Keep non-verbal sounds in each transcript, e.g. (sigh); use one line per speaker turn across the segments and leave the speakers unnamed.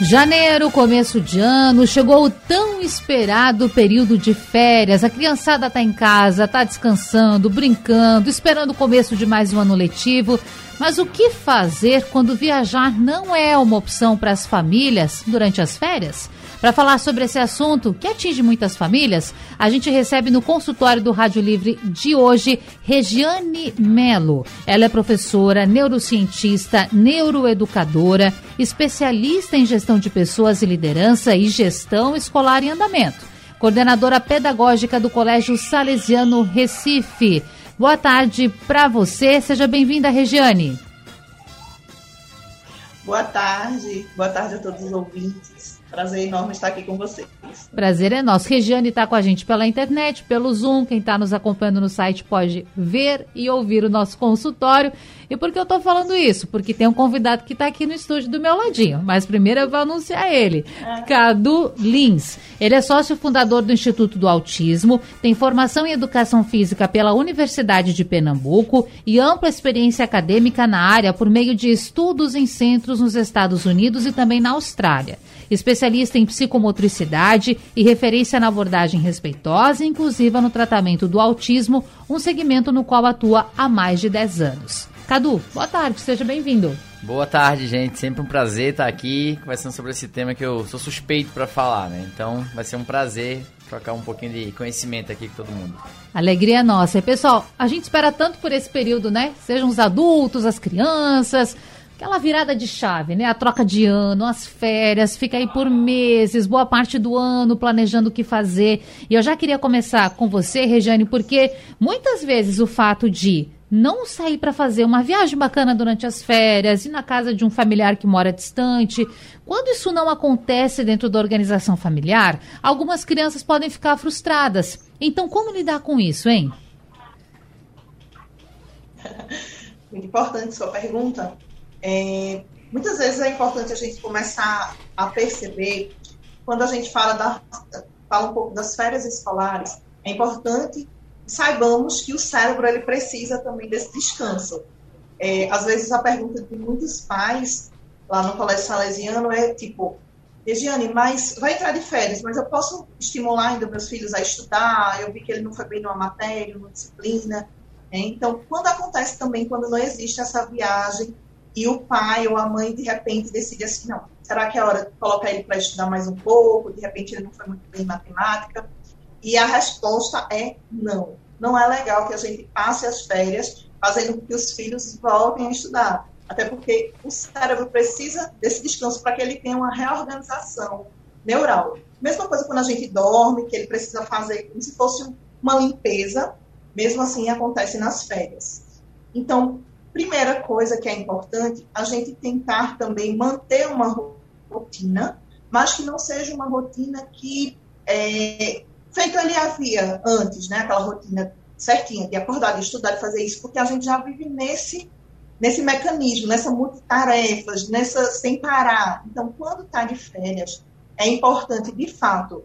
Janeiro, começo de ano, chegou o tão esperado período de férias. A criançada tá em casa, tá descansando, brincando, esperando o começo de mais um ano letivo. Mas o que fazer quando viajar não é uma opção para as famílias durante as férias? Para falar sobre esse assunto que atinge muitas famílias, a gente recebe no consultório do Rádio Livre de hoje Regiane Melo. Ela é professora, neurocientista, neuroeducadora, especialista em gestão de pessoas e liderança e gestão escolar em andamento. Coordenadora pedagógica do Colégio Salesiano Recife. Boa tarde para você, seja bem-vinda, Regiane.
Boa tarde, boa tarde a todos os ouvintes. Prazer enorme estar aqui com vocês.
Prazer é nosso. Regiane está com a gente pela internet, pelo Zoom. Quem está nos acompanhando no site pode ver e ouvir o nosso consultório. E por que eu estou falando isso? Porque tem um convidado que está aqui no estúdio do meu ladinho. Mas primeiro eu vou anunciar ele. É. Cadu Lins. Ele é sócio fundador do Instituto do Autismo, tem formação em Educação Física pela Universidade de Pernambuco e ampla experiência acadêmica na área por meio de estudos em centros nos Estados Unidos e também na Austrália especialista em psicomotricidade e referência na abordagem respeitosa e inclusiva no tratamento do autismo, um segmento no qual atua há mais de 10 anos. Cadu, boa tarde, seja bem-vindo.
Boa tarde, gente. Sempre um prazer estar aqui conversando sobre esse tema que eu sou suspeito para falar, né? Então vai ser um prazer trocar um pouquinho de conhecimento aqui com todo mundo.
Alegria nossa. E, pessoal, a gente espera tanto por esse período, né? Sejam os adultos, as crianças, aquela virada de chave, né? A troca de ano, as férias, fica aí por meses, boa parte do ano planejando o que fazer. E eu já queria começar com você, Regiane, porque muitas vezes o fato de não sair para fazer uma viagem bacana durante as férias, ir na casa de um familiar que mora distante. Quando isso não acontece dentro da organização familiar, algumas crianças podem ficar frustradas. Então, como lidar com isso, hein? (laughs)
Muito importante sua pergunta. É, muitas vezes é importante a gente começar a perceber, quando a gente fala, da, fala um pouco das férias escolares, é importante saibamos que o cérebro ele precisa também desse descanso. É, às vezes a pergunta de muitos pais lá no colégio salesiano é tipo, Regiane, mas vai entrar de férias, mas eu posso estimular ainda meus filhos a estudar? Eu vi que ele não foi bem numa matéria, numa disciplina. É, então, quando acontece também, quando não existe essa viagem e o pai ou a mãe de repente decide assim, não, será que é hora de colocar ele para estudar mais um pouco? De repente ele não foi muito bem em matemática. E a resposta é não. Não é legal que a gente passe as férias fazendo com que os filhos voltem a estudar. Até porque o cérebro precisa desse descanso para que ele tenha uma reorganização neural. Mesma coisa quando a gente dorme, que ele precisa fazer como se fosse uma limpeza, mesmo assim acontece nas férias. Então, Primeira coisa que é importante, a gente tentar também manter uma rotina, mas que não seja uma rotina que é, feito ali havia antes, né? Aquela rotina certinha de acordar, de estudar, de fazer isso, porque a gente já vive nesse nesse mecanismo, nessa multitarefas, nessa sem parar. Então, quando está de férias, é importante de fato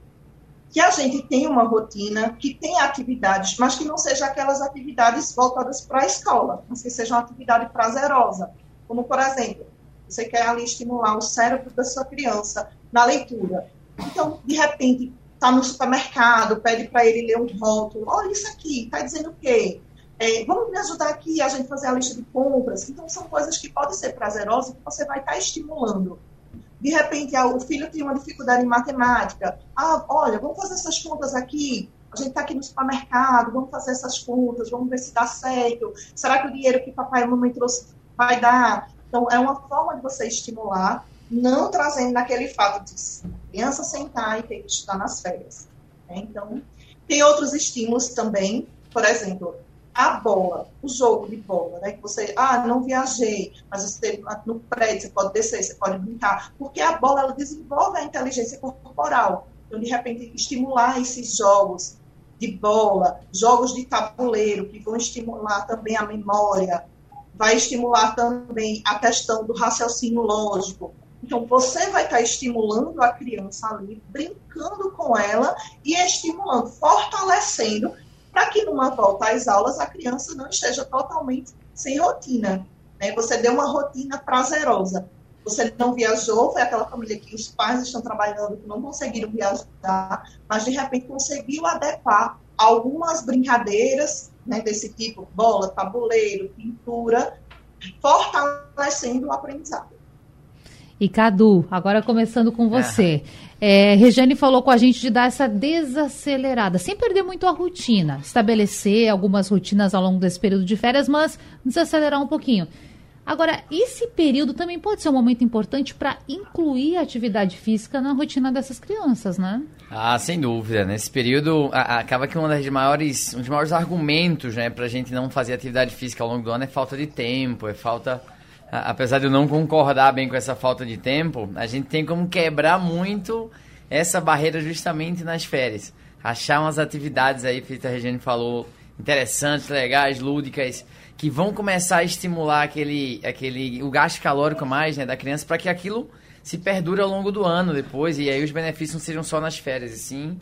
que a gente tenha uma rotina, que tenha atividades, mas que não sejam aquelas atividades voltadas para a escola, mas que seja uma atividade prazerosa. Como, por exemplo, você quer ali estimular o cérebro da sua criança na leitura. Então, de repente, está no supermercado, pede para ele ler um rótulo. Olha isso aqui, está dizendo o quê? É, vamos me ajudar aqui a gente fazer a lista de compras. Então, são coisas que podem ser prazerosas que você vai estar tá estimulando de repente, ah, o filho tem uma dificuldade em matemática. Ah, olha, vamos fazer essas contas aqui. A gente está aqui no supermercado, vamos fazer essas contas, vamos ver se dá certo. Será que o dinheiro que papai e mamãe trouxe vai dar? Então, é uma forma de você estimular, não trazendo naquele fato de criança sentar e ter que estudar nas férias. Né? Então, tem outros estímulos também, por exemplo, a bola, o jogo de bola, né? Que você, ah, não viajei, mas você no prédio, você pode descer, você pode brincar, porque a bola ela desenvolve a inteligência corporal. Então, de repente, estimular esses jogos de bola, jogos de tabuleiro, que vão estimular também a memória, vai estimular também a questão do raciocínio lógico. Então, você vai estar estimulando a criança ali, brincando com ela e estimulando, fortalecendo para que numa volta às aulas a criança não esteja totalmente sem rotina. Né? Você dê uma rotina prazerosa. você não viajou, foi aquela família que os pais estão trabalhando, que não conseguiram viajar, mas de repente conseguiu adequar algumas brincadeiras né, desse tipo, bola, tabuleiro, pintura, fortalecendo o aprendizado.
E Cadu, agora começando com você. É, Regiane falou com a gente de dar essa desacelerada, sem perder muito a rotina, estabelecer algumas rotinas ao longo desse período de férias, mas desacelerar um pouquinho. Agora, esse período também pode ser um momento importante para incluir a atividade física na rotina dessas crianças, né?
Ah, sem dúvida. Nesse período, a, acaba que um dos maiores, um dos maiores argumentos né, para a gente não fazer atividade física ao longo do ano é falta de tempo, é falta apesar de eu não concordar bem com essa falta de tempo, a gente tem como quebrar muito essa barreira justamente nas férias. Achar umas atividades aí, que a Regiane falou, interessantes, legais, lúdicas, que vão começar a estimular aquele, aquele o gasto calórico mais né, da criança para que aquilo se perdure ao longo do ano depois e aí os benefícios não sejam só nas férias, e sim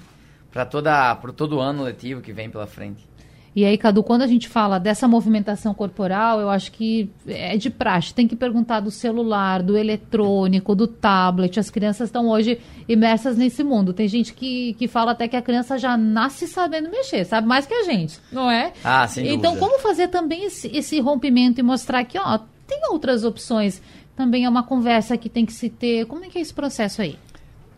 para todo ano letivo que vem pela frente.
E aí, Cadu, quando a gente fala dessa movimentação corporal, eu acho que é de praxe. Tem que perguntar do celular, do eletrônico, do tablet. As crianças estão hoje imersas nesse mundo. Tem gente que, que fala até que a criança já nasce sabendo mexer, sabe mais que a gente, não é?
Ah, sem
Então, como fazer também esse, esse rompimento e mostrar que, ó, tem outras opções. Também é uma conversa que tem que se ter. Como é que é esse processo aí?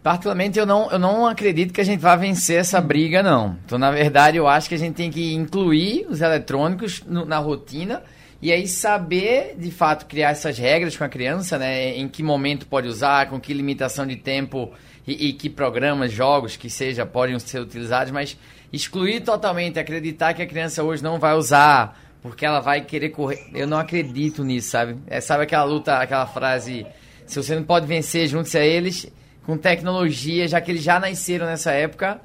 Particularmente, eu não, eu não acredito que a gente vá vencer essa briga, não. Então, na verdade, eu acho que a gente tem que incluir os eletrônicos no, na rotina e aí saber, de fato, criar essas regras com a criança, né? Em que momento pode usar, com que limitação de tempo e, e que programas, jogos que seja, podem ser utilizados, mas excluir totalmente, acreditar que a criança hoje não vai usar porque ela vai querer correr. Eu não acredito nisso, sabe? É, sabe aquela luta, aquela frase, se você não pode vencer, junte-se a eles com tecnologia, já que eles já nasceram nessa época,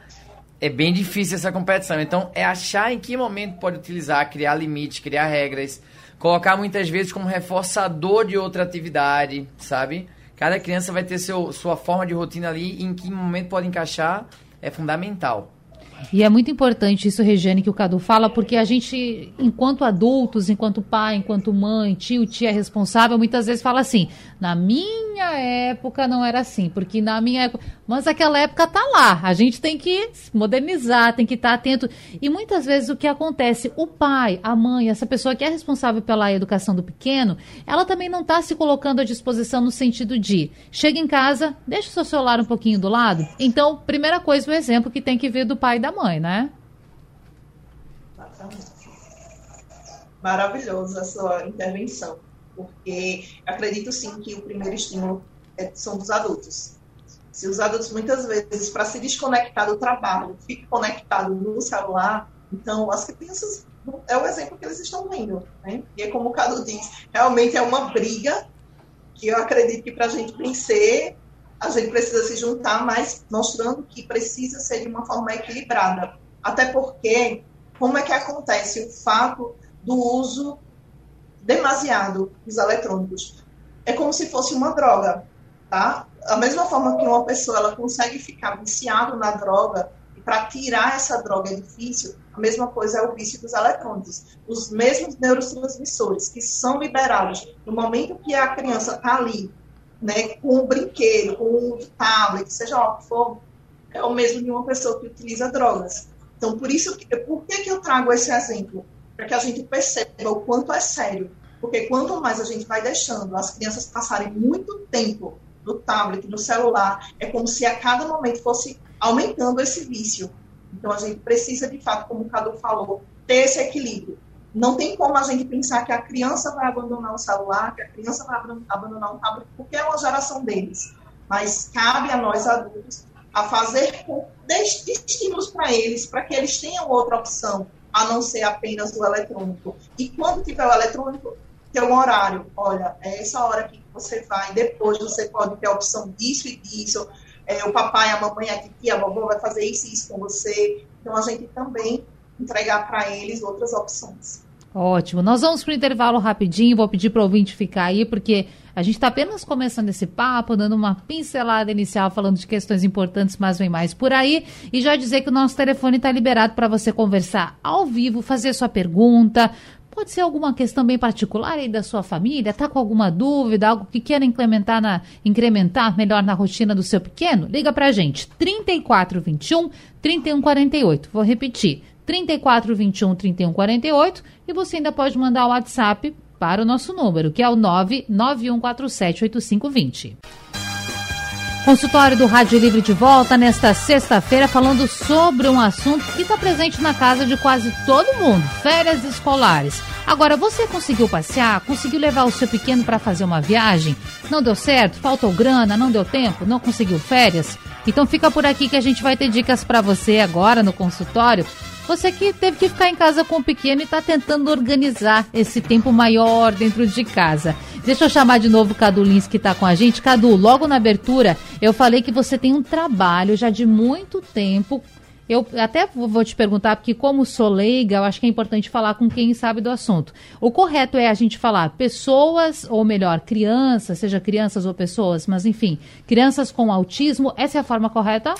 é bem difícil essa competição. Então, é achar em que momento pode utilizar, criar limites, criar regras, colocar muitas vezes como reforçador de outra atividade, sabe? Cada criança vai ter seu, sua forma de rotina ali, em que momento pode encaixar, é fundamental.
E é muito importante isso, Regiane, que o Cadu fala, porque a gente, enquanto adultos, enquanto pai, enquanto mãe, tio, tia responsável, muitas vezes fala assim: na minha época não era assim, porque na minha época. Mas aquela época tá lá. A gente tem que modernizar, tem que estar tá atento. E muitas vezes o que acontece, o pai, a mãe, essa pessoa que é responsável pela educação do pequeno, ela também não está se colocando à disposição no sentido de chega em casa, deixa o seu celular um pouquinho do lado. Então, primeira coisa, o exemplo que tem que vir do pai e da mãe, né?
Maravilhosa a sua intervenção, porque acredito sim que o primeiro estímulo é, são dos adultos. Se os adultos muitas vezes, para se desconectar do trabalho, ficam conectados no celular, então as crianças é o exemplo que eles estão vendo, né? E é como o Cadu diz, realmente é uma briga que eu acredito que para a gente vencer a gente precisa se juntar, mas mostrando que precisa ser de uma forma equilibrada. Até porque, como é que acontece o fato do uso demasiado dos eletrônicos? É como se fosse uma droga, tá? A mesma forma que uma pessoa ela consegue ficar viciada na droga, e para tirar essa droga é difícil, a mesma coisa é o vício dos eletrônicos. Os mesmos neurotransmissores que são liberados no momento que a criança está ali né, com um brinquedo, com um tablet, seja lá o que for, é o mesmo de uma pessoa que utiliza drogas. Então, por isso, por que, que eu trago esse exemplo? Para que a gente perceba o quanto é sério. Porque quanto mais a gente vai deixando as crianças passarem muito tempo no tablet, no celular, é como se a cada momento fosse aumentando esse vício. Então, a gente precisa, de fato, como o Cadu falou, ter esse equilíbrio. Não tem como a gente pensar que a criança vai abandonar o celular, que a criança vai abandonar o tablet, porque é uma geração deles. Mas cabe a nós adultos a fazer estímulos para eles, para que eles tenham outra opção, a não ser apenas o eletrônico. E quando tiver o eletrônico, ter um horário. Olha, é essa hora que você vai, depois você pode ter a opção disso e disso. É, o papai, a mamãe, a tia, a vovó vai fazer isso e isso com você. Então, a gente também entregar para eles outras opções.
Ótimo. Nós vamos para o intervalo rapidinho. Vou pedir para o ouvinte ficar aí, porque a gente está apenas começando esse papo, dando uma pincelada inicial, falando de questões importantes, mas vem mais por aí. E já dizer que o nosso telefone está liberado para você conversar ao vivo, fazer sua pergunta, pode ser alguma questão bem particular aí da sua família, tá com alguma dúvida, algo que queira incrementar, na, incrementar melhor na rotina do seu pequeno? Liga pra gente, 3421 3148. Vou repetir, 3421 3148 e você ainda pode mandar o WhatsApp para o nosso número, que é o 991478520. Consultório do Rádio Livre de volta nesta sexta-feira falando sobre um assunto que está presente na casa de quase todo mundo: férias escolares. Agora, você conseguiu passear? Conseguiu levar o seu pequeno para fazer uma viagem? Não deu certo? Faltou grana? Não deu tempo? Não conseguiu férias? Então fica por aqui que a gente vai ter dicas para você agora no consultório você que teve que ficar em casa com o pequeno e está tentando organizar esse tempo maior dentro de casa. Deixa eu chamar de novo o Cadu Lins que está com a gente. Cadu, logo na abertura eu falei que você tem um trabalho já de muito tempo eu até vou te perguntar, porque como sou leiga, eu acho que é importante falar com quem sabe do assunto. O correto é a gente falar pessoas, ou melhor, crianças, seja crianças ou pessoas, mas enfim, crianças com autismo, essa é a forma correta?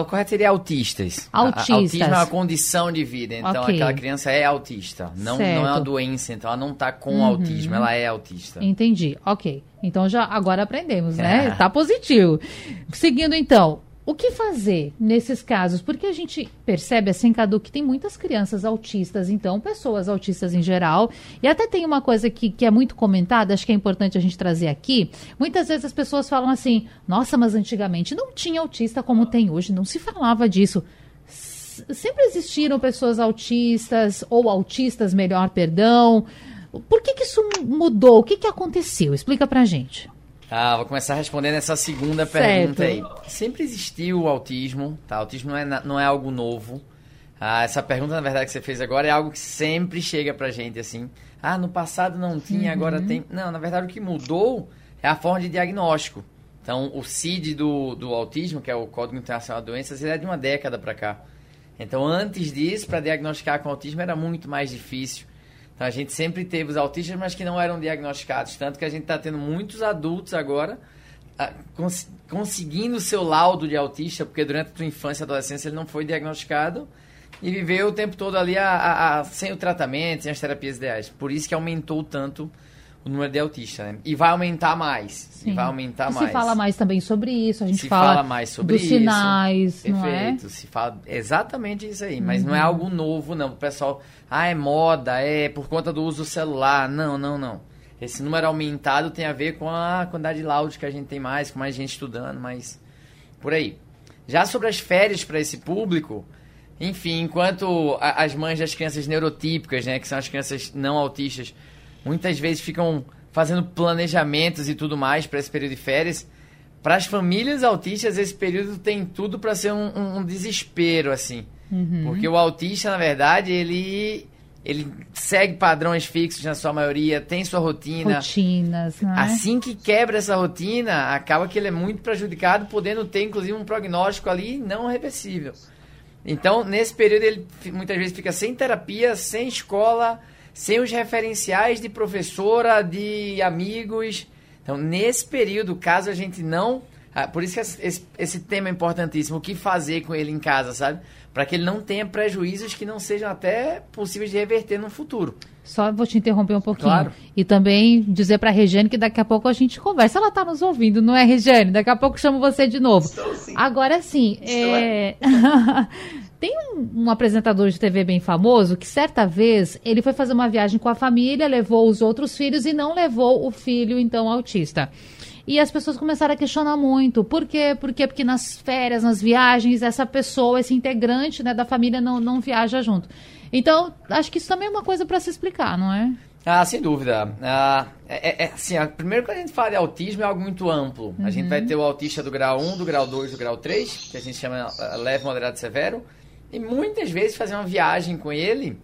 O correto seria autistas.
Autistas.
autismo é uma condição de vida. Então, okay. aquela criança é autista. Não, não é uma doença. Então, ela não está com uhum. autismo. Ela é autista.
Entendi. Ok. Então, já agora aprendemos, né? É. (laughs) Tá positivo. Seguindo, então. O que fazer nesses casos? Porque a gente percebe, assim, Cadu, que tem muitas crianças autistas, então, pessoas autistas em geral. E até tem uma coisa que, que é muito comentada, acho que é importante a gente trazer aqui. Muitas vezes as pessoas falam assim: nossa, mas antigamente não tinha autista como tem hoje, não se falava disso. sempre existiram pessoas autistas, ou autistas, melhor, perdão. Por que, que isso mudou? O que, que aconteceu? Explica pra gente.
Ah, vou começar respondendo essa segunda certo. pergunta aí. Sempre existiu o autismo, tá? O autismo não é, não é algo novo. Ah, essa pergunta, na verdade, que você fez agora é algo que sempre chega pra gente, assim. Ah, no passado não tinha, uhum. agora tem. Não, na verdade, o que mudou é a forma de diagnóstico. Então, o CID do, do autismo, que é o Código Internacional de Doenças, ele é de uma década para cá. Então, antes disso, para diagnosticar com autismo era muito mais difícil. Então a gente sempre teve os autistas, mas que não eram diagnosticados. Tanto que a gente está tendo muitos adultos agora ah, cons conseguindo o seu laudo de autista, porque durante a sua infância e adolescência ele não foi diagnosticado e viveu o tempo todo ali a, a, a, sem o tratamento, sem as terapias ideais. Por isso que aumentou tanto o número de autistas, né? E vai aumentar mais. Sim. E vai aumentar
e
mais.
Se fala mais também sobre isso, a gente se fala, fala
mais sobre
dos
isso.
sinais, Perfeito. não é?
Se fala exatamente isso aí, mas uhum. não é uhum. algo novo, não. O pessoal, ah, é moda, é por conta do uso do celular. Não, não, não. Esse número aumentado tem a ver com a quantidade de laudos que a gente tem mais, com mais gente estudando, mas por aí. Já sobre as férias para esse público, enfim, enquanto as mães das crianças neurotípicas, né, que são as crianças não autistas, muitas vezes ficam fazendo planejamentos e tudo mais para esse período de férias. Para as famílias autistas, esse período tem tudo para ser um, um, um, desespero, assim. Uhum. Porque o autista, na verdade, ele, ele segue padrões fixos na sua maioria, tem sua rotina.
Rotinas, não é?
Assim que quebra essa rotina, acaba que ele é muito prejudicado, podendo ter, inclusive, um prognóstico ali não reversível. Então, nesse período, ele muitas vezes fica sem terapia, sem escola, sem os referenciais de professora, de amigos. Então, nesse período, caso a gente não. Ah, por isso que esse, esse tema é importantíssimo. O que fazer com ele em casa, sabe? Para que ele não tenha prejuízos que não sejam até possíveis de reverter no futuro.
Só vou te interromper um pouquinho. Claro. E também dizer para a Regiane que daqui a pouco a gente conversa. Ela está nos ouvindo, não é, Regiane? Daqui a pouco chamo você de novo.
Estou sim.
Agora sim. É... (laughs) Tem um, um, apresentador de TV bem famoso que certa vez ele foi fazer uma viagem com a família, levou os outros filhos e não levou o filho então autista. E as pessoas começaram a questionar muito. Por quê? Por quê? Porque nas férias, nas viagens, essa pessoa, esse integrante né, da família não, não viaja junto. Então, acho que isso também é uma coisa para se explicar, não é?
Ah, sem dúvida. Ah, é, é, assim, primeiro que a gente fala de autismo é algo muito amplo. Uhum. A gente vai ter o autista do grau 1, do grau 2, do grau 3, que a gente chama uh, leve, moderado e severo. E muitas vezes fazer uma viagem com ele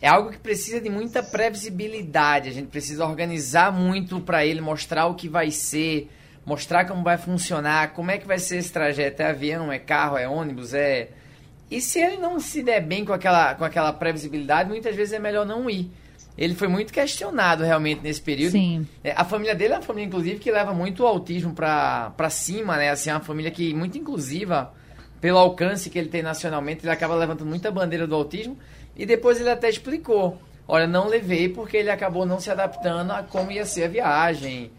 é algo que precisa de muita previsibilidade. A gente precisa organizar muito para ele, mostrar o que vai ser, mostrar como vai funcionar, como é que vai ser esse trajeto. É avião, é carro, é ônibus, é. E se ele não se der bem com aquela, com aquela previsibilidade, muitas vezes é melhor não ir. Ele foi muito questionado realmente nesse período.
Sim.
É, a família dele é uma família, inclusive, que leva muito o autismo para cima, né? Assim, é uma família que muito inclusiva pelo alcance que ele tem nacionalmente, ele acaba levantando muita bandeira do autismo. E depois ele até explicou. Olha, não levei porque ele acabou não se adaptando a como ia ser a viagem,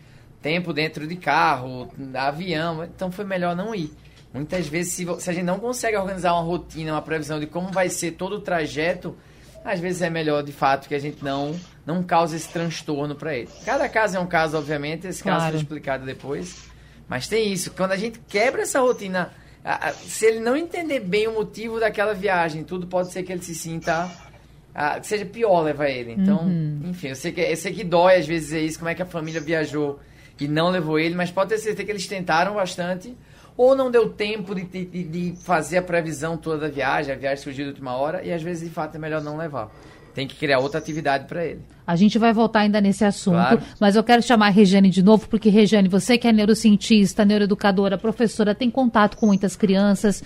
tempo dentro de carro, avião, então foi melhor não ir. Muitas vezes, se, se a gente não consegue organizar uma rotina, uma previsão de como vai ser todo o trajeto, às vezes é melhor de fato que a gente não não cause esse transtorno para ele. Cada caso é um caso, obviamente, esse caso claro. é explicado depois. Mas tem isso, quando a gente quebra essa rotina, se ele não entender bem o motivo daquela viagem, tudo pode ser que ele se sinta seja pior levar ele. Então, uhum. enfim, eu sei, que, eu sei que dói às vezes é isso, como é que a família viajou e não levou ele, mas pode ter certeza que eles tentaram bastante ou não deu tempo de, de, de, fazer a previsão toda da viagem, a viagem surgiu de última hora, e às vezes de fato é melhor não levar. Tem que criar outra atividade para ele.
A gente vai voltar ainda nesse assunto, claro. mas eu quero chamar a Regiane de novo, porque Regiane, você que é neurocientista, neuroeducadora, professora, tem contato com muitas crianças.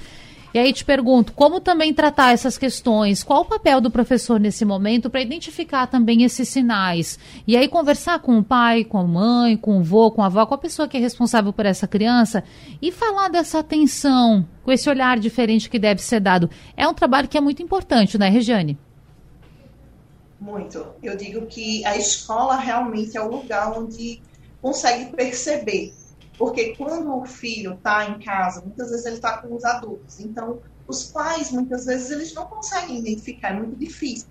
E aí te pergunto, como também tratar essas questões? Qual o papel do professor nesse momento para identificar também esses sinais? E aí conversar com o pai, com a mãe, com o avô, com a avó, com a pessoa que é responsável por essa criança e falar dessa atenção, com esse olhar diferente que deve ser dado. É um trabalho que é muito importante, né, Regiane?
Muito. Eu digo que a escola realmente é o lugar onde consegue perceber porque quando o filho está em casa, muitas vezes ele está com os adultos. Então, os pais, muitas vezes, eles não conseguem identificar, é muito difícil.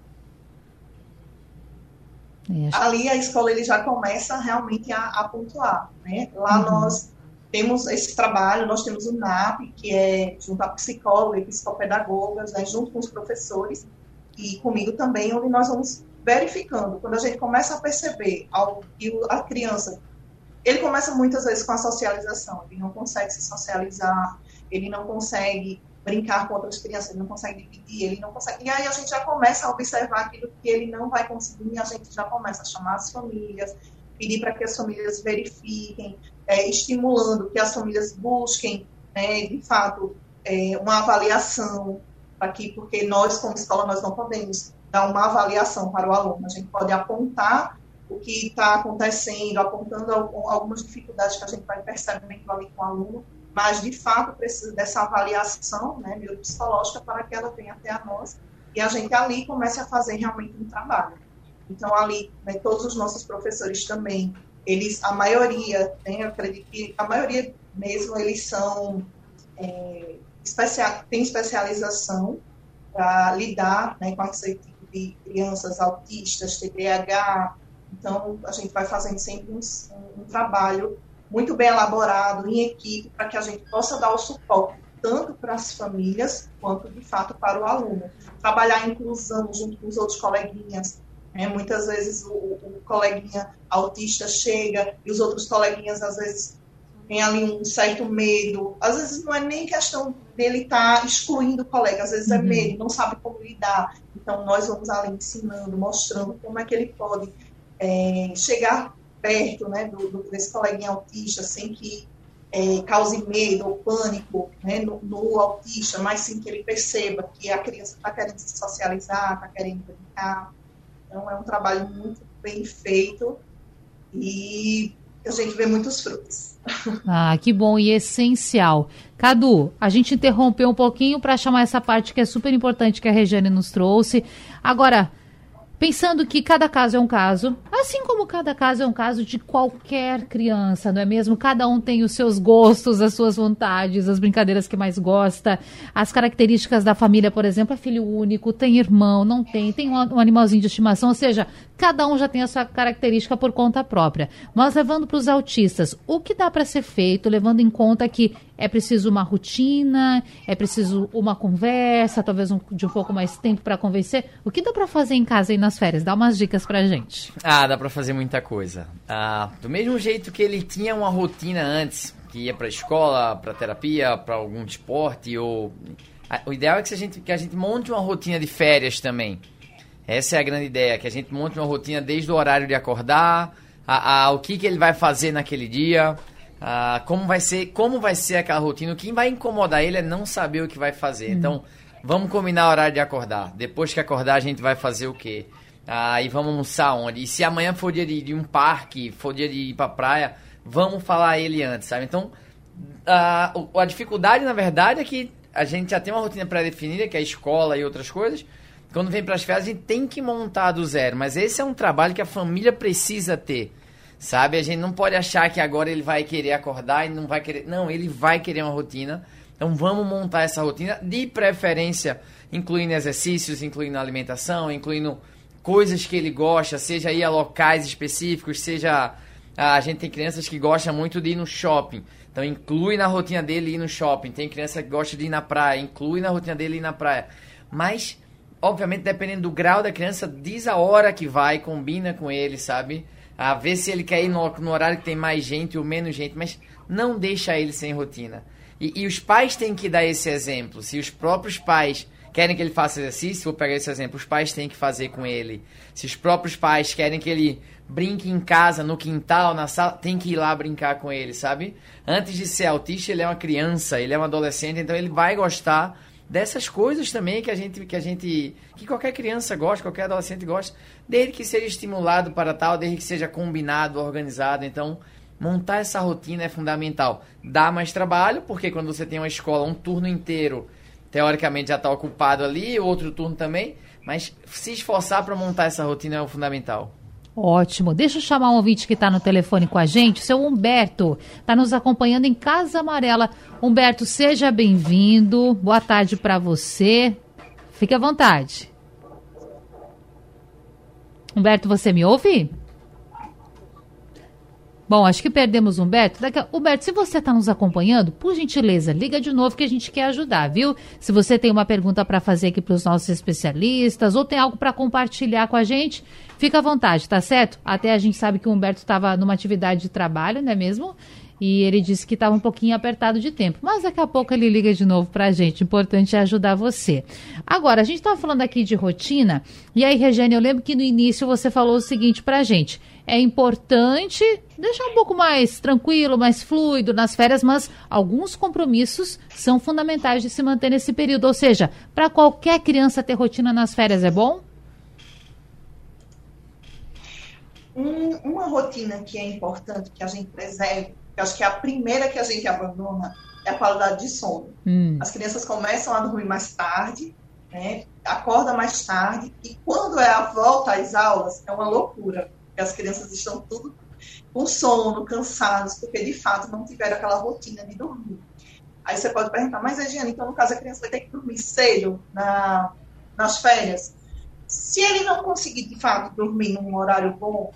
Ali a escola ele já começa realmente a, a pontuar. Né? Lá uhum. nós temos esse trabalho, nós temos o NAP, que é junto a psicóloga e psicopedagogas, né, junto com os professores, e comigo também, onde nós vamos verificando. Quando a gente começa a perceber algo que a criança ele começa muitas vezes com a socialização, ele não consegue se socializar, ele não consegue brincar com outras crianças, ele não consegue dividir, ele não consegue. E aí a gente já começa a observar aquilo que ele não vai conseguir, e a gente já começa a chamar as famílias, pedir para que as famílias verifiquem, é, estimulando que as famílias busquem, né, de fato, é, uma avaliação aqui, porque nós, como escola, nós não podemos dar uma avaliação para o aluno, a gente pode apontar o que está acontecendo, apontando algumas dificuldades que a gente vai percebendo ali com o aluno, mas de fato precisa dessa avaliação né, neuropsicológica para que ela venha até a nós e a gente ali comece a fazer realmente um trabalho. Então ali, né, todos os nossos professores também, eles, a maioria, né, eu acredito que a maioria mesmo, eles são, é, especial, tem especialização para lidar né, com esse tipo de crianças autistas, TDAH, então, a gente vai fazendo sempre um, um trabalho muito bem elaborado, em equipe, para que a gente possa dar o suporte tanto para as famílias quanto, de fato, para o aluno. Trabalhar a inclusão junto com os outros coleguinhas. Né? Muitas vezes o, o, coleguinha autista chega e os outros coleguinhas, às vezes, têm ali um certo medo. Às vezes não é nem questão dele estar tá excluindo o colega, às vezes é uhum. é medo, não sabe como lidar. Então, nós vamos ali ensinando, mostrando como é que ele pode é, chegar perto né, do, do, desse coleguinha autista sem que é, cause medo ou pânico né, no, no, autista, mas sim que ele perceba que a criança está querendo se socializar, está querendo brincar. Então, é um trabalho muito bem feito e a gente vê muitos frutos.
Ah, que bom e essencial. Cadu, a gente interrompeu um pouquinho para chamar essa parte que é super importante que a Regiane nos trouxe. Agora, pensando que cada caso é um caso, assim como cada caso é um caso de qualquer criança, não é mesmo? Cada um tem os seus gostos, as suas vontades, as brincadeiras que mais gosta, as características da família, por exemplo, é filho único, tem irmão, não tem, tem um, animalzinho de estimação, ou seja, cada um já tem a sua característica por conta própria. Mas levando para os autistas, o que dá para ser feito, levando em conta que é preciso uma rotina, é preciso uma conversa, talvez um, de um pouco mais tempo para convencer. O que dá para fazer em casa e nas férias? Dá umas dicas para gente.
Ah, dá para fazer muita coisa. Ah, do mesmo jeito que ele tinha uma rotina antes, que ia para escola, para terapia, para algum esporte ou o ideal é que a gente que a gente monte uma rotina de férias também. Essa é a grande ideia, que a gente monte uma rotina desde o horário de acordar, a, a, o que, que ele vai fazer naquele dia, ah, como vai ser como vai ser aquela rotina. O que vai incomodar ele é não saber o que vai fazer. Uhum. Então, vamos combinar o horário de acordar. Depois que acordar, a gente vai fazer o quê? Ah, e vamos almoçar onde? E se amanhã for dia de, de um parque, for dia de ir pra praia, vamos falar ele antes, sabe? Então, a, a dificuldade, na verdade, é que a gente já tem uma rotina pré-definida, que é a escola e outras coisas. quando vem para as férias, a gente tem que montar do zero. Mas esse é um trabalho que a família precisa ter. Sabe? A gente não pode achar que agora ele vai querer acordar e não vai querer. Não, ele vai querer uma rotina. Então vamos montar essa rotina, de preferência, incluindo exercícios, incluindo alimentação, incluindo coisas que ele gosta, seja ir a locais específicos, seja. A gente tem crianças que gostam muito de ir no shopping. Então inclui na rotina dele ir no shopping. Tem criança que gosta de ir na praia, inclui na rotina dele ir na praia. Mas, obviamente, dependendo do grau da criança, diz a hora que vai, combina com ele, sabe? A ver se ele quer ir no, no horário que tem mais gente ou menos gente, mas não deixa ele sem rotina. E, e, os pais têm que dar esse exemplo. Se os próprios pais querem que ele faça exercício, vou pegar esse exemplo, os pais têm que fazer com ele. Se os próprios pais querem que ele brinque em casa, no quintal, na sala, tem que ir lá brincar com ele, sabe? Antes de ser autista, ele é uma criança, ele é um adolescente, então ele vai gostar dessas coisas também que a gente que a gente que qualquer criança gosta, qualquer adolescente gosta, desde que seja estimulado para tal, desde que seja combinado, organizado. Então, montar essa rotina é fundamental. Dá mais trabalho, porque quando você tem uma escola, um turno inteiro, teoricamente já está ocupado ali, outro turno também, mas se esforçar para montar essa rotina é o fundamental.
Ótimo. Deixa eu chamar um ouvinte que está no telefone com a gente, o seu Humberto. Está nos acompanhando em Casa Amarela. Humberto, seja bem-vindo. Boa tarde para você. Fique à vontade. Humberto, você me ouve? Bom, acho que perdemos o Humberto. Daqui... Humberto, se você está nos acompanhando, por gentileza, liga de novo que a gente quer ajudar, viu? Se você tem uma pergunta para fazer aqui para os nossos especialistas ou tem algo para compartilhar com a gente, fica à vontade, tá certo? Até a gente sabe que o Humberto estava numa atividade de trabalho, não é mesmo? E ele disse que estava um pouquinho apertado de tempo. Mas daqui a pouco ele liga de novo para a gente. Importante é ajudar você. Agora, a gente estava falando aqui de rotina. E aí, Regiane, eu lembro que no início você falou o seguinte para a gente. É importante deixar um pouco mais tranquilo, mais fluido nas férias, mas alguns compromissos são fundamentais de se manter nesse período. Ou seja, para qualquer criança ter rotina nas férias é bom?
Um, uma rotina que é importante que a gente preserve eu acho que a primeira que a gente abandona é a qualidade de sono. Hum. As crianças começam a dormir mais tarde, né? acorda mais tarde, e quando é a volta às aulas, é uma loucura. Porque as crianças estão tudo com sono, cansados, porque de fato não tiveram aquela rotina de dormir. Aí você pode perguntar, mas Egiane, então no caso a criança vai ter que dormir cedo na, nas férias? Se ele não conseguir de fato dormir num horário bom,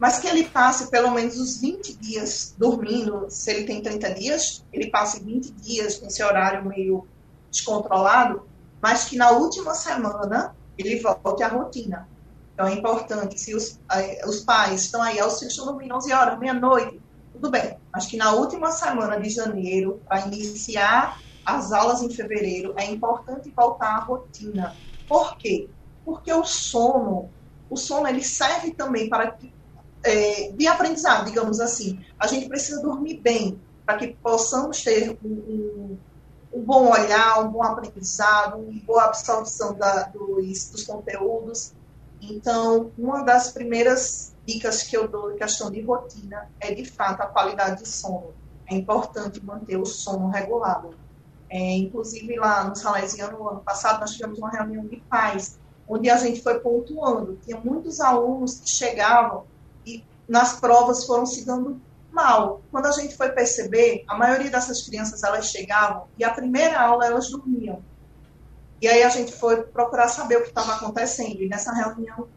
mas que ele passe pelo menos os 20 dias dormindo, se ele tem 30 dias, ele passe 20 dias nesse horário meio descontrolado, mas que na última semana ele volte à rotina. Então é importante, se os, os pais estão aí, os filhos dormindo 11 horas, meia-noite, tudo bem, mas que na última semana de janeiro, para iniciar as aulas em fevereiro, é importante voltar à rotina. Por quê? Porque o sono, o sono ele serve também para que é, de aprendizado, digamos assim. A gente precisa dormir bem para que possamos ter um, um, um, bom olhar, um bom aprendizado, uma boa absorção da, dos, dos conteúdos. Então, uma das primeiras dicas que eu dou em questão de rotina é, de fato, a qualidade de sono. É importante manter o sono regulado. É, inclusive, lá no Salesiano, ano passado, nós tivemos uma reunião de pais, onde a gente foi pontuando. Tinha muitos alunos que chegavam nas provas foram se dando mal. Quando a gente foi perceber, a maioria dessas crianças elas chegavam e a primeira aula elas dormiam. E aí a gente foi procurar saber o que estava acontecendo. E nessa reunião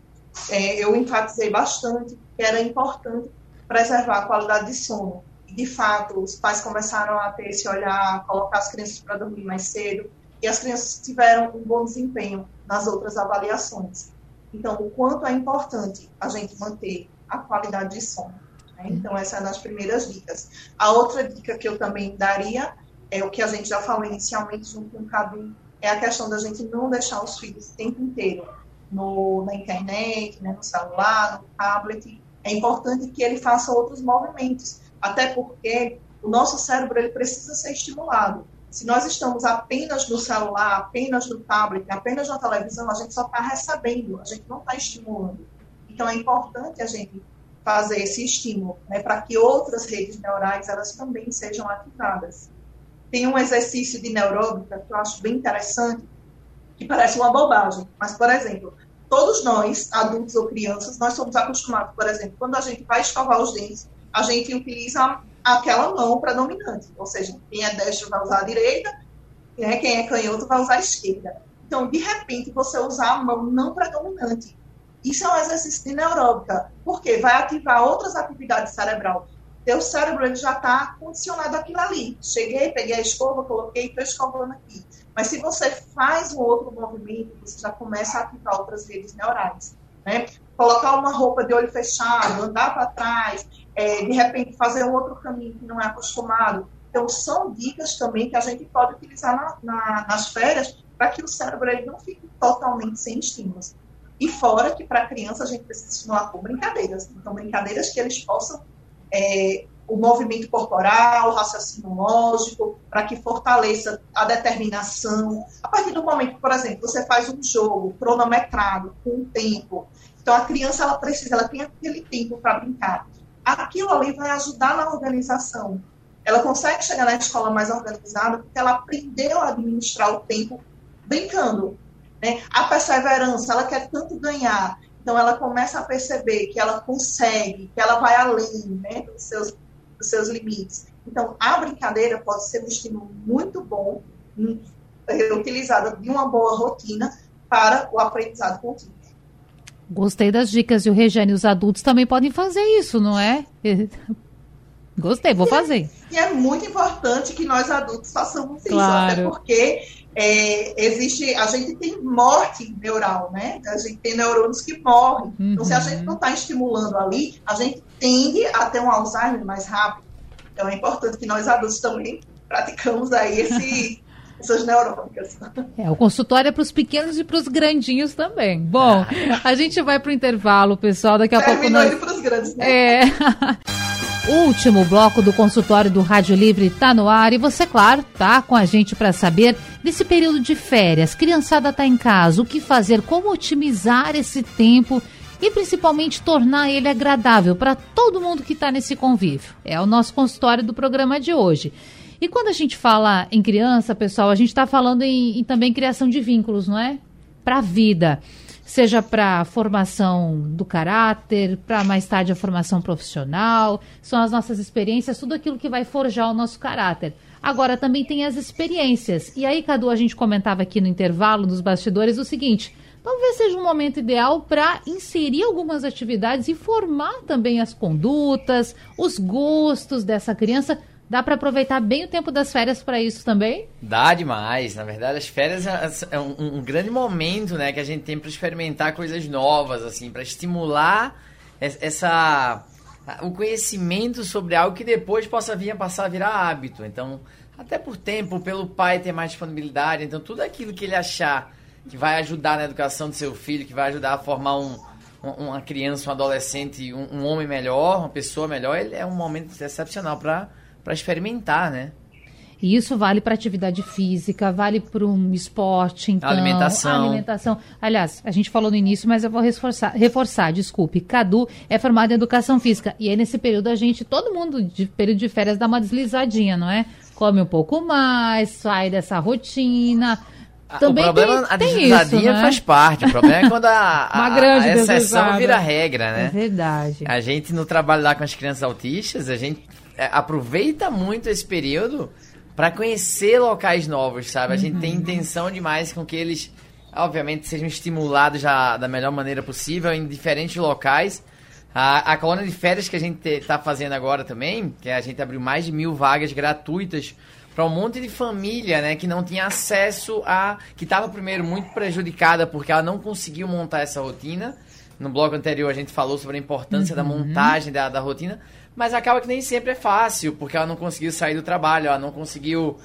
é, eu enfatizei bastante que era importante preservar a qualidade de sono. E, de fato, os pais começaram a ter esse olhar, colocar as crianças para dormir mais cedo, e as crianças tiveram um bom desempenho nas outras avaliações. Então, o quanto é importante a gente manter a qualidade de sono. Né? Então, essa é uma das primeiras dicas. A outra dica que eu também daria é o que a gente já falou inicialmente junto com o Cadu, é a questão da gente não deixar os filhos o tempo inteiro no, na internet, né, no celular, no tablet. É importante que ele faça outros movimentos, até porque o nosso cérebro ele precisa ser estimulado. Se nós estamos apenas no celular, apenas no tablet, apenas na televisão, a gente só está recebendo, a gente não está estimulando. Então, é importante a gente fazer esse estímulo, né, para que outras redes neurais elas também sejam ativadas. Tem um exercício de neuróbica que eu acho bem interessante, que parece uma bobagem. Mas, por exemplo, todos nós, adultos ou crianças, nós somos acostumados, por exemplo, quando a gente vai escovar os dentes, a gente utiliza aquela mão para dominante. Ou seja, quem é destro vai usar a direita, né, quem é canhoto vai usar a esquerda. Então, de repente, você usar a mão não predominante. Isso é um exercício de neuróbica, porque vai ativar outras atividades cerebral. Teu cérebro ele já está condicionado àquilo ali. Cheguei, peguei a escova, coloquei, estou escovando aqui. Mas se você faz um outro movimento, você já começa a ativar outras redes neurais. Né? Colocar uma roupa de olho fechado, andar para trás, é, de repente fazer um outro caminho que não é acostumado. Então, são dicas também que a gente pode utilizar na, na, nas férias para que o cérebro ele não fique totalmente sem estímulos. E fora que para a criança a gente precisa estimular com brincadeiras. Então, brincadeiras que eles possam é, o movimento corporal, o raciocínio lógico, para que fortaleça a determinação. A partir do momento, por exemplo, você faz um jogo cronometrado, com um tempo, então a criança ela precisa, ela tem aquele tempo para brincar. Aquilo ali vai ajudar na organização. Ela consegue chegar na escola mais organizada porque ela aprendeu a administrar o tempo brincando. Né? A perseverança, ela quer tanto ganhar, então ela começa a perceber que ela consegue, que ela vai além né, dos, seus, dos seus limites. Então a brincadeira pode ser um estímulo muito bom, hum, utilizada de uma boa rotina para o aprendizado contínuo.
Gostei das dicas. E o Regiane, os adultos também podem fazer isso, não é? Gostei, vou fazer.
E é muito importante que nós adultos façamos isso, claro. até porque é, existe, a gente tem morte neural, né? A gente tem neurônios que morrem. Uhum. Então, se a uhum. gente não está estimulando ali, a gente tende a ter um Alzheimer mais rápido. Então, é importante que nós adultos também praticamos aí esse, (laughs) essas neurônicas.
É, o consultório é para os pequenos e para os grandinhos também. Bom, a gente vai para o intervalo, pessoal. Daqui a Terminou
pouco. Nós... para os grandes, né?
É. (laughs) Último bloco do consultório do Rádio Livre está no ar e você, claro, tá com a gente para saber desse período de férias. Criançada está em casa, o que fazer, como otimizar esse tempo e principalmente tornar ele agradável para todo mundo que está nesse convívio. É o nosso consultório do programa de hoje. E quando a gente fala em criança, pessoal, a gente está falando em, em também criação de vínculos, não é? Para a vida seja para formação do caráter, para mais tarde a formação profissional, são as nossas experiências, tudo aquilo que vai forjar o nosso caráter. Agora também tem as experiências. E aí, Cadu, a gente comentava aqui no intervalo dos bastidores o seguinte: talvez seja um momento ideal para inserir algumas atividades e formar também as condutas, os gostos dessa criança Dá para aproveitar bem o tempo das férias para isso também?
Dá demais. Na verdade, as férias é, é um, um grande momento, né, que a gente tem para experimentar coisas novas, assim, para estimular essa o conhecimento sobre algo que depois possa vir a passar a virar hábito. Então, até por tempo, pelo pai ter mais disponibilidade, então tudo aquilo que ele achar que vai ajudar na educação do seu filho, que vai ajudar a formar um, uma criança, um adolescente, um, um homem melhor, uma pessoa melhor, ele é um momento excepcional para para experimentar, né?
E isso vale para atividade física, vale para um esporte, então.
Alimentação.
Alimentação. Aliás, a gente falou no início, mas eu vou reforçar, reforçar, desculpe. Cadu é formado em educação física. E aí, nesse período, a gente, todo mundo de período de férias, dá uma deslizadinha, não é? Come um pouco mais, sai dessa rotina. Também
o problema,
tem,
a deslizadinha
né?
faz parte. O problema é quando a, (laughs) a, a exceção vira regra, né?
É verdade.
A gente, no trabalho lá com as crianças autistas, a gente aproveita muito esse período para conhecer locais novos, sabe? A gente tem uhum. intenção demais com que eles, obviamente, sejam estimulados já da melhor maneira possível em diferentes locais. A, a colônia de férias que a gente está fazendo agora também, que a gente abriu mais de mil vagas gratuitas para um monte de família, né, que não tinha acesso a, que estava primeiro muito prejudicada porque ela não conseguiu montar essa rotina. No bloco anterior a gente falou sobre a importância uhum. da montagem da, da rotina, mas acaba que nem sempre é fácil, porque ela não conseguiu sair do trabalho, ela não conseguiu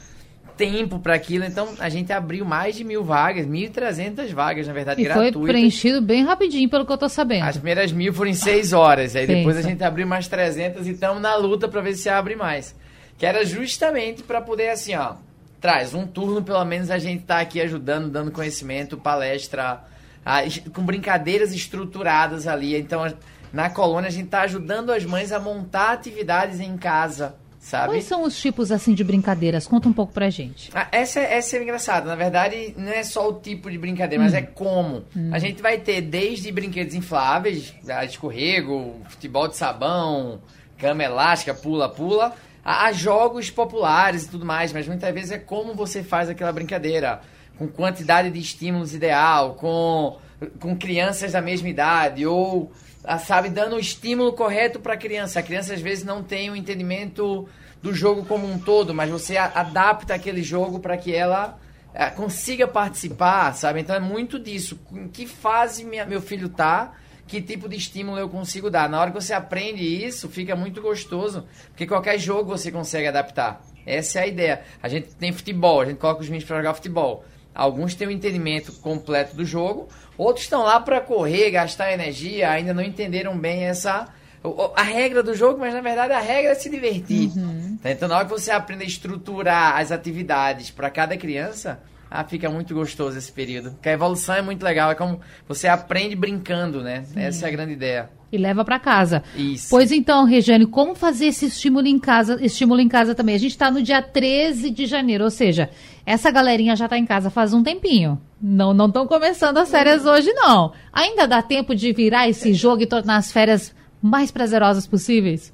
tempo para aquilo. Então a gente abriu mais de mil vagas, 1.300 vagas, na verdade,
e
gratuitas.
Foi preenchido bem rapidinho, pelo que eu tô sabendo.
As primeiras mil foram em seis horas, aí Pensa. depois a gente abriu mais 300 e estamos na luta para ver se abre mais. Que era justamente para poder, assim, ó, traz um turno, pelo menos a gente tá aqui ajudando, dando conhecimento, palestra, a, com brincadeiras estruturadas ali. Então na colônia a gente está ajudando as mães a montar atividades em casa, sabe?
Quais são os tipos assim de brincadeiras? Conta um pouco pra gente.
Ah, essa, essa é engraçada. Na verdade, não é só o tipo de brincadeira, mas é como. A gente vai ter desde brinquedos infláveis, a escorrego, futebol de sabão, cama elástica, pula-pula, a, a jogos populares e tudo mais, mas muitas vezes é como você faz aquela brincadeira. Com quantidade de estímulos ideal, com, com crianças da mesma idade, ou ah, sabe, dando o estímulo correto para a criança. A criança às vezes não tem o entendimento do jogo como um todo, mas você adapta aquele jogo para que ela ah, consiga participar, sabe? Então é muito disso. Em que fase minha- meu filho tá? Que tipo de estímulo eu consigo dar? Na hora que você aprende isso, fica muito gostoso, porque qualquer jogo você consegue adaptar. Essa é a ideia. A gente tem futebol, a gente coloca os meninos para jogar futebol. Alguns têm o entendimento completo do jogo, outros estão lá para correr, gastar energia, ainda não entenderam bem essa a regra do jogo, mas na verdade a regra é se divertir. Tá? Então na hora que você aprende a estruturar as atividades para cada criança, ah, fica muito gostoso esse período. Porque a evolução é muito legal, é como você aprende brincando, né? Essa é a grande ideia.
E leva pra casa.
Isso.
Pois então, Regiane, como fazer esse estímulo em casa, estímulo em casa também? A gente está no dia 13 de janeiro, ou seja, essa galerinha já está em casa faz um tempinho. Não não estão começando as férias hoje, não. Ainda dá tempo de virar esse jogo e tornar as férias mais prazerosas possíveis?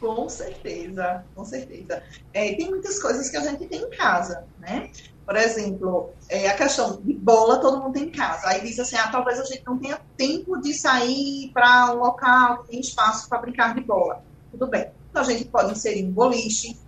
Com certeza, com certeza. É, tem muitas coisas que a gente tem em casa, né? Por exemplo, é, a questão de bola todo mundo tem em casa. Aí diz assim, ah, talvez a gente não tenha tempo de sair para um local que tem espaço para brincar de bola. Tudo bem. Então a gente pode inserir um boliche.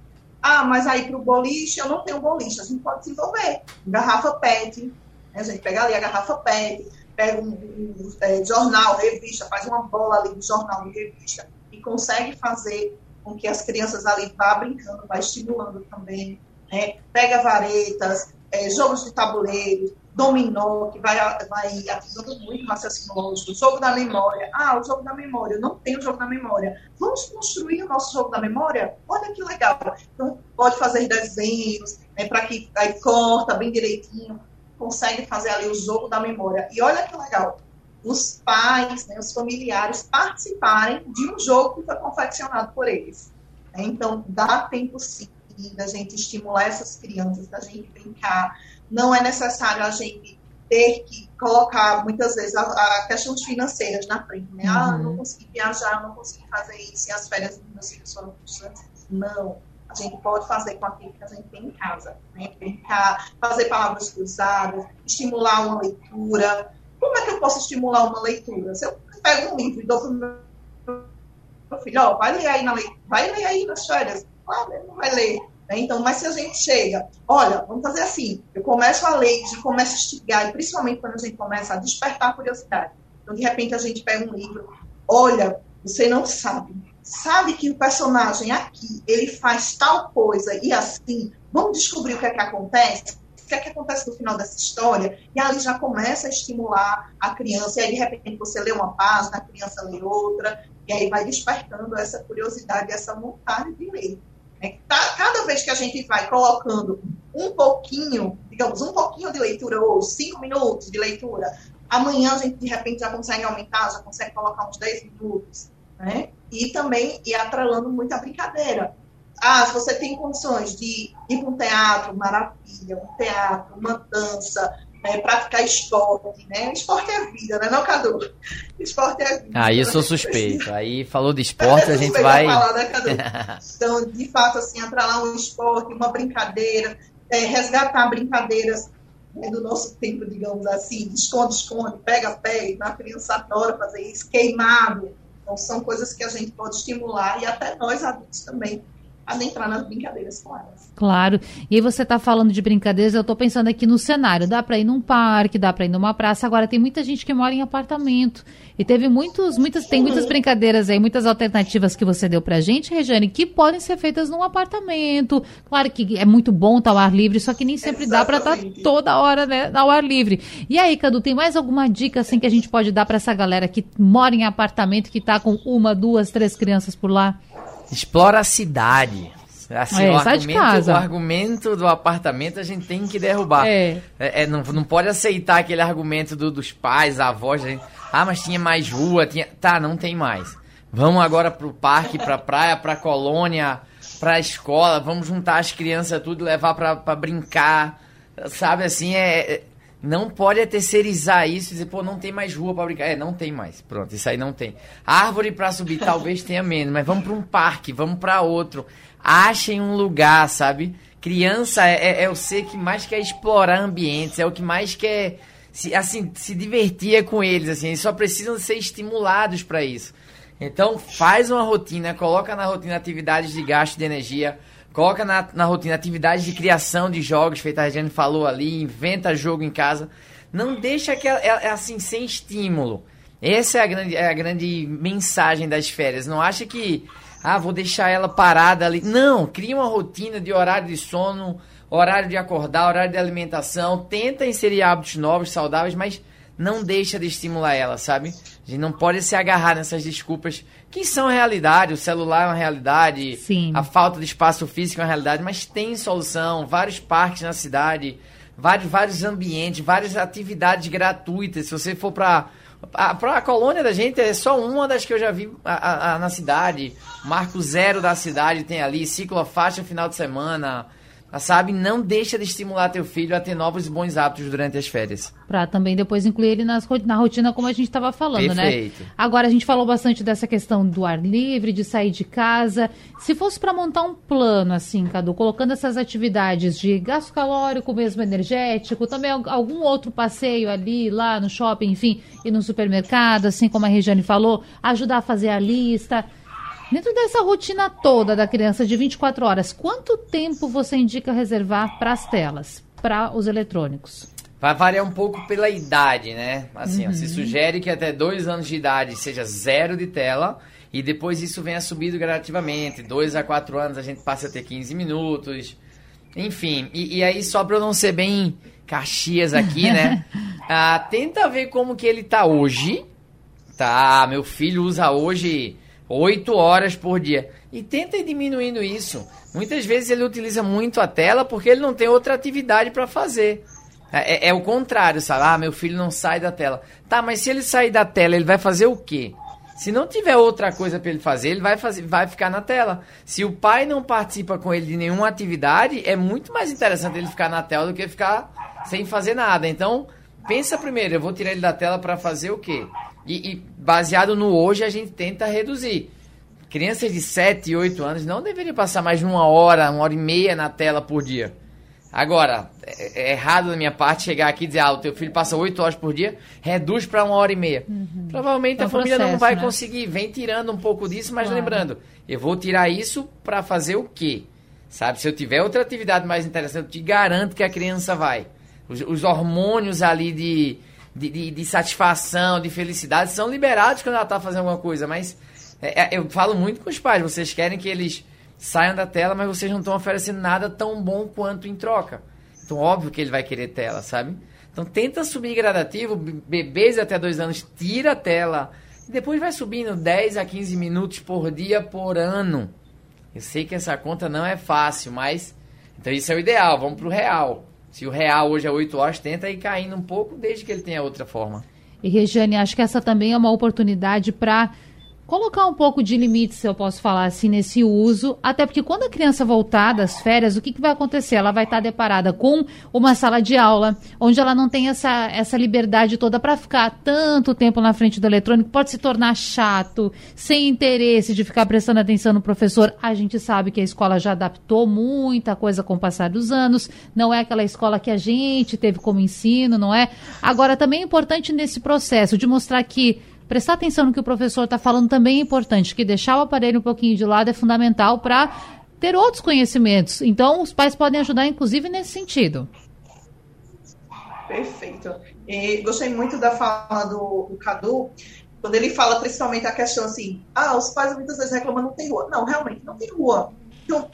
Ah, mas aí para o boliche eu não tenho boliche. A gente pode desenvolver. Garrafa PET. né? A gente pega ali a garrafa PET, pega um, um, é, jornal, revista, faz uma bola ali de jornal e revista e consegue fazer com que as crianças ali vá brincando, vá estimulando também. Né? Pega varetas, é, jogos de tabuleiro, dominó, que vai, vai ativando muito o raciocínio lógico, jogo da memória. Ah, o jogo da memória, eu não tenho jogo da memória. Vamos construir o nosso jogo da memória? Olha que legal. Então, pode fazer desenhos, né, para que aí corta bem direitinho, consegue fazer ali o jogo da memória. E olha que legal, os pais, né, os familiares participarem de um jogo que foi confeccionado por eles. né? Então, dá tempo sim da gente estimular essas crianças, da gente brincar. Não é necessário a gente ter que colocar, muitas vezes, a, a questões financeiras na frente. Né? Ah, eu não consegui viajar, não consegui fazer isso, e as férias dos meus filhos foram frustrantes. Não. A gente pode fazer com aquilo que a gente tem em casa. Né? Brincar, fazer palavras cruzadas, estimular uma leitura. Como é que eu posso estimular uma leitura? Se eu pego um livro e dou para o meu filho, ó, vai ler aí na lei, vai ler aí nas férias. Claro, ele não vai ler. né? Então, mas se a gente chega, olha, vamos fazer assim, eu começo a ler, e começo a instigar, e principalmente quando a gente começa a despertar a curiosidade. Então, de repente, a gente pega um livro, olha, você não sabe, sabe que o personagem aqui, ele faz tal coisa e assim, vamos descobrir o que é que acontece? Que é que acontece no final dessa história? E ali já começa a estimular a criança, e aí de repente você lê uma página, a criança lê outra, e aí vai despertando essa curiosidade, essa vontade de ler. né? Tá- Cada vez que a gente vai colocando um pouquinho, digamos, um pouquinho de leitura hoje, cinco minutos de leitura, amanhã a gente de repente já consegue aumentar, já consegue colocar uns 10 minutos, né? E também ir atrelando muito a brincadeira. Ah, se você tem condições de ir para um teatro, maravilha, um teatro, uma dança, né, praticar esporte, né? Esporte é vida, né, não, Cadu? Esporte é vida.
Aí eu sou suspeito. Aí falou de esporte, a gente vai.
falar, né, Cadu? (laughs) Então, de fato, assim, atrelar um esporte, uma brincadeira, é, resgatar brincadeiras né, do nosso tempo, digamos assim, de esconde-esconde, pega-pega, a criança adora fazer isso, queimado. Então, são coisas que a gente pode estimular e até nós adultos também adentrar nas brincadeiras com elas.
Claro. E aí você está falando de brincadeiras, eu estou pensando aqui no cenário. Dá para ir num parque, dá para ir numa praça. Agora tem muita gente que mora em apartamento. E teve muitos, muitas, tem muitas brincadeiras aí, muitas alternativas que você deu pra gente, Regiane, que podem ser feitas num apartamento. Claro que é muito bom estar ao ar livre, só que nem sempre dá para estar
Exatamente.
toda hora, né, ao ar livre. E aí, Cadu, tem mais alguma dica assim que a gente pode dar para essa galera que mora em apartamento, que tá com uma, duas, três crianças por lá?
Explora a cidade. Assim,
É,
o, argumento,
casa.
o argumento do apartamento a gente tem que derrubar.
É.
É, é, não, não pode aceitar aquele argumento do- dos pais, avós. gente, ah, mas tinha mais rua, tinha. Tá, não tem mais. Vamos agora pro parque, pra praia, pra colônia, pra escola, vamos juntar as crianças tudo, levar pra, pra brincar. Sabe assim, é, é não pode é terceirizar isso e dizer, pô, não tem mais rua para brincar. É, não tem mais. Pronto, isso aí não tem. Árvore para subir (laughs) talvez tenha menos, mas vamos para um parque, vamos para outro. Achem um lugar, sabe? Criança é, é, é, o ser que mais quer explorar ambientes, é o que mais quer se, assim, se divertir com eles, assim. Eles só precisam ser estimulados para isso. Então, faz uma rotina, coloca na rotina atividades de gasto de energia, Coloca na, na rotina atividades de criação de jogos, feita a Regiane falou ali, inventa jogo em casa. Não deixa que é assim, sem estímulo. Essa é a, grande, é a grande mensagem das férias. Não acha que, ah, vou deixar ela parada ali. Não, cria uma rotina de horário de sono, horário de acordar, horário de alimentação. Tenta inserir hábitos novos, saudáveis, mas não deixa de estimular ela, sabe? A gente não pode se agarrar nessas desculpas que são realidade. O celular é uma realidade,
Sim.
a falta de espaço físico é uma realidade, mas tem solução. Vários parques na cidade, vários, vários ambientes, várias atividades gratuitas. Se você for para a, a colônia da gente é só uma das que eu já vi a, a, na cidade. Marco zero da cidade tem ali, ciclofaixa final de semana sabe? Não deixa de estimular teu filho a ter novos e bons hábitos durante as férias.
Para também depois incluir ele nas, na rotina como a gente estava falando,
né? Perfeito.
né? Agora a gente falou bastante dessa questão do ar livre, de sair de casa. Se fosse para montar um plano assim, Cadu, colocando essas atividades de gasto calórico, mesmo energético, também algum outro passeio ali, lá no shopping, enfim, e no supermercado, assim como a Regiane falou, ajudar a fazer a lista. Dentro dessa rotina toda da criança de 24 horas, quanto tempo você indica reservar para as telas, para os eletrônicos?
Vai variar um pouco pela idade, né? Assim, uhum. ó, se sugere que até dois anos de idade seja zero de tela e depois isso venha subindo gradativamente. Dois a quatro anos a gente passa a ter 15 minutos. Enfim, e, e aí só para eu não ser bem Caxias aqui, né? (laughs) ah, tenta ver como que ele tá hoje. Tá, meu filho usa hoje 8 horas por dia. E tenta ir diminuindo isso. Muitas vezes ele utiliza muito a tela porque ele não tem outra atividade para fazer. É, é, é, o contrário, sabe? Ah, meu filho não sai da tela. Tá, mas se ele sair da tela, ele vai fazer o quê? Se não tiver outra coisa para ele fazer, ele vai, fazer, vai ficar na tela. Se o pai não participa com ele de nenhuma atividade, é muito mais interessante ele ficar na tela do que ficar sem fazer nada. Então, pensa primeiro, eu vou tirar ele da tela para fazer o quê? E, e, baseado no hoje, a gente tenta reduzir. Crianças de 7 e 8 anos não deveriam passar mais de uma hora, uma hora e meia na tela por dia. Agora, é, é errado da minha parte chegar aqui e dizer, ah, o teu filho passa 8 horas por dia, reduz para uma hora e meia. Uhum. Provavelmente é a família processo, não vai né? conseguir. Vem tirando um pouco disso, mas claro. lembrando, eu vou tirar isso para fazer o quê? Sabe, se eu tiver outra atividade mais interessante, eu te garanto que a criança vai. Os, os hormônios ali de, de, de, de, satisfação, de felicidade, são liberados quando ela está fazendo alguma coisa. Mas é, é, eu falo muito com os pais, vocês querem que eles saiam da tela, mas vocês não estão oferecendo nada tão bom quanto em troca. Então, óbvio que ele vai querer tela, sabe? Então, tenta subir gradativo, bebês até dois anos, tira a tela. E depois vai subindo 10 a 15 minutos por dia por ano. Eu sei que essa conta não é fácil, mas. Então, isso é o ideal, vamos pro real. Se o real hoje é 8 horas, tenta ir caindo um pouco desde que ele tenha outra forma.
E Regiane, acho que essa também é uma oportunidade para colocar um pouco de limite, se eu posso falar assim, nesse uso, até porque quando a criança voltar das férias, o que, que vai acontecer? Ela vai estar deparada com uma sala de aula, onde ela não tem essa, essa liberdade toda para ficar tanto tempo na frente do eletrônico, pode se tornar chato, sem interesse de ficar prestando atenção no professor. A gente sabe que a escola já adaptou muita coisa com o passar dos anos, não é aquela escola que a gente teve como ensino, não é? Agora, também é importante nesse processo de mostrar que prestar atenção no que o professor está falando também é importante, que deixar o aparelho um pouquinho de lado é fundamental para ter outros conhecimentos. Então, os pais podem ajudar, inclusive, nesse sentido.
Perfeito. E gostei muito da fala do, do Cadu, quando ele fala principalmente a questão assim, ah, os pais muitas vezes reclamam não tem rua. Não, realmente, não tem rua. Então,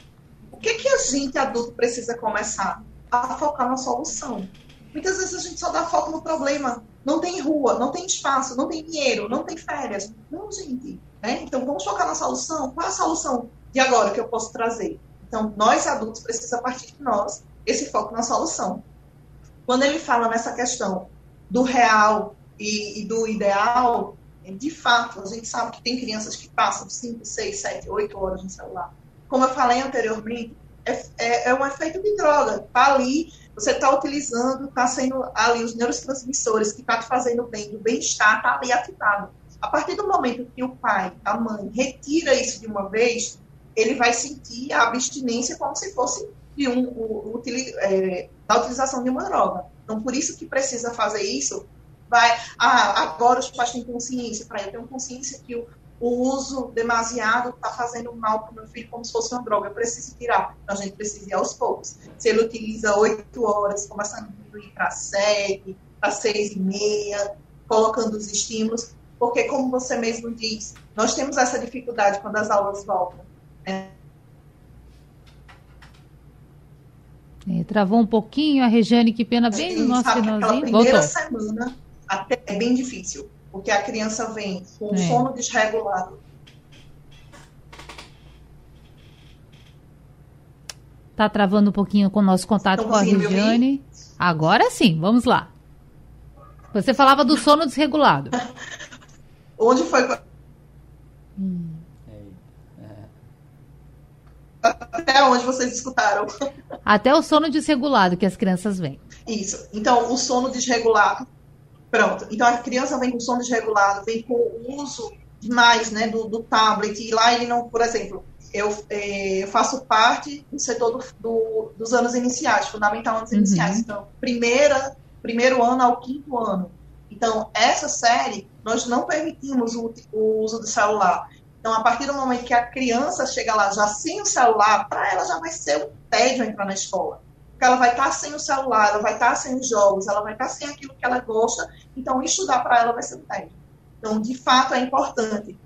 o que, que a gente adulto precisa começar? A focar na solução. Muitas vezes a gente só dá foco no problema. Não tem rua, não tem espaço, não tem dinheiro, não tem férias. Não, gente. Né? Então vamos focar na solução. Qual é a solução de agora que eu posso trazer? Então, nós adultos precisa partir de nós esse foco na solução. Quando ele fala nessa questão do real e, e do ideal, de fato, a gente sabe que tem crianças que passam 5, 6, 7, 8 horas no celular. Como eu falei anteriormente, é, é, é um efeito de droga. Está ali, você está utilizando, está sendo ali os neurotransmissores que está te fazendo bem, do bem-estar, está ali ativado. A partir do momento que o pai, a mãe, retira isso de uma vez, ele vai sentir a abstinência como se fosse de um, o, é, da utilização de uma droga. Então, por isso que precisa fazer isso. Vai, ah, agora os pais têm consciência, para eu tenho consciência que o, o uso demasiado está fazendo mal para o meu filho como se fosse uma droga. Eu preciso tirar. Então, a gente precisa ir aos poucos. Se ele utiliza oito horas, começando a diminuir para sete, para seis e meia, colocando os estímulos, porque, como você mesmo diz, nós temos essa dificuldade quando as aulas voltam. Né?
É, travou um pouquinho a Regiane, que pena, bem no nosso finalzinho.
primeira Voltou. semana até é bem difícil, porque a criança vem com é. sono desregulado.
Tá travando um pouquinho com o nosso contato com a Regiane. Agora sim, vamos lá. Você falava do sono desregulado. (laughs)
Onde foi. Hum. Até onde vocês escutaram?
Até o sono desregulado que as crianças vêm.
Isso. Então, o sono desregulado. Pronto. Então, a criança vem com sono desregulado, vem com o uso demais né, do, do tablet. E lá ele não, por exemplo, eu, é, eu faço parte do setor do, do, dos anos iniciais, fundamental anos uhum. iniciais. Então, primeira, primeiro ano ao quinto ano. Então, essa série, nós não permitimos o, o uso do celular. Então, a partir do momento que a criança chega lá já sem o celular, para ela já vai ser um tédio entrar na escola. Porque ela vai estar sem o celular, ela vai estar sem os jogos, ela vai estar sem aquilo que ela gosta. Então, estudar para ela vai ser tédio. Então, de fato, é importante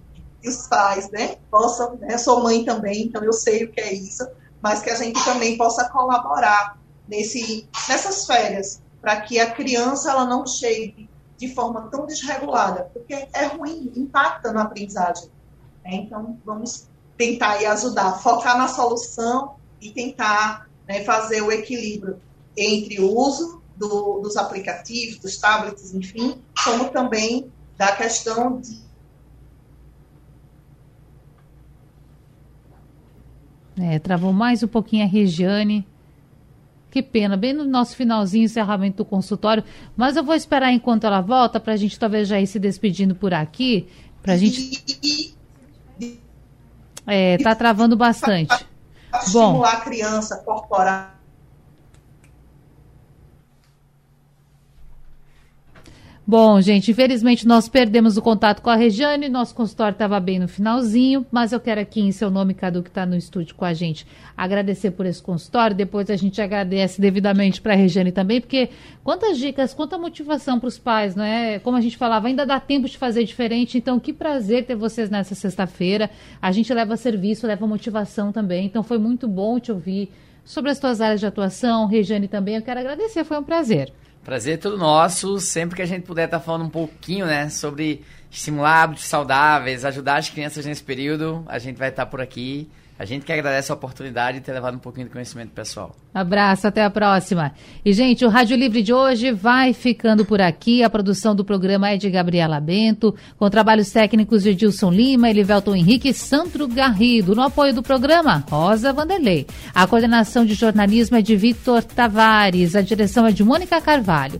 que os pais né, possam. Né, sou mãe também, então eu sei o que é isso, mas que a gente também possa colaborar nesse, nessas férias, para que a criança ela não chegue de forma tão desregulada, porque é ruim, impacta na aprendizagem. Né? Então, vamos tentar aí ajudar, focar na solução e tentar né, fazer o equilíbrio entre o uso do, dos aplicativos, dos tablets, enfim, como também da questão de
É, travou mais um pouquinho a Regiane. Que pena, bem no nosso finalzinho, encerramento do consultório. Mas eu vou esperar enquanto ela volta, para a gente talvez já ir se despedindo por aqui. Para a gente. É, tá travando bastante.
Estimular Bom, a criança, corporal
Bom, gente, infelizmente nós perdemos o contato com a Regiane, nosso consultório estava bem no finalzinho, mas eu quero aqui, em seu nome, Cadu, que está no estúdio com a gente, agradecer por esse consultório. Depois a gente agradece devidamente para a Regiane também, porque quantas dicas, quanta motivação para os pais, não é? Como a gente falava, ainda dá tempo de fazer diferente, então que prazer ter vocês nessa sexta-feira. A gente leva serviço, leva motivação também, então foi muito bom te ouvir sobre as tuas áreas de atuação. Regiane também, eu quero agradecer, foi um prazer.
Prazer é todo nosso. Sempre que a gente puder estar tá falando um pouquinho, né, sobre estimular hábitos saudáveis, ajudar as crianças nesse período, a gente vai estar tá por aqui. A gente que agradece a oportunidade de ter levado um pouquinho de conhecimento pessoal.
Abraço, até a próxima. E, gente, o Rádio Livre de hoje vai ficando por aqui. A produção do programa é de Gabriela Bento, com trabalhos técnicos de Edilson Lima, Elivelton Henrique e Sandro Garrido. No apoio do programa, Rosa Vanderlei. A coordenação de jornalismo é de Vitor Tavares. A direção é de Mônica Carvalho.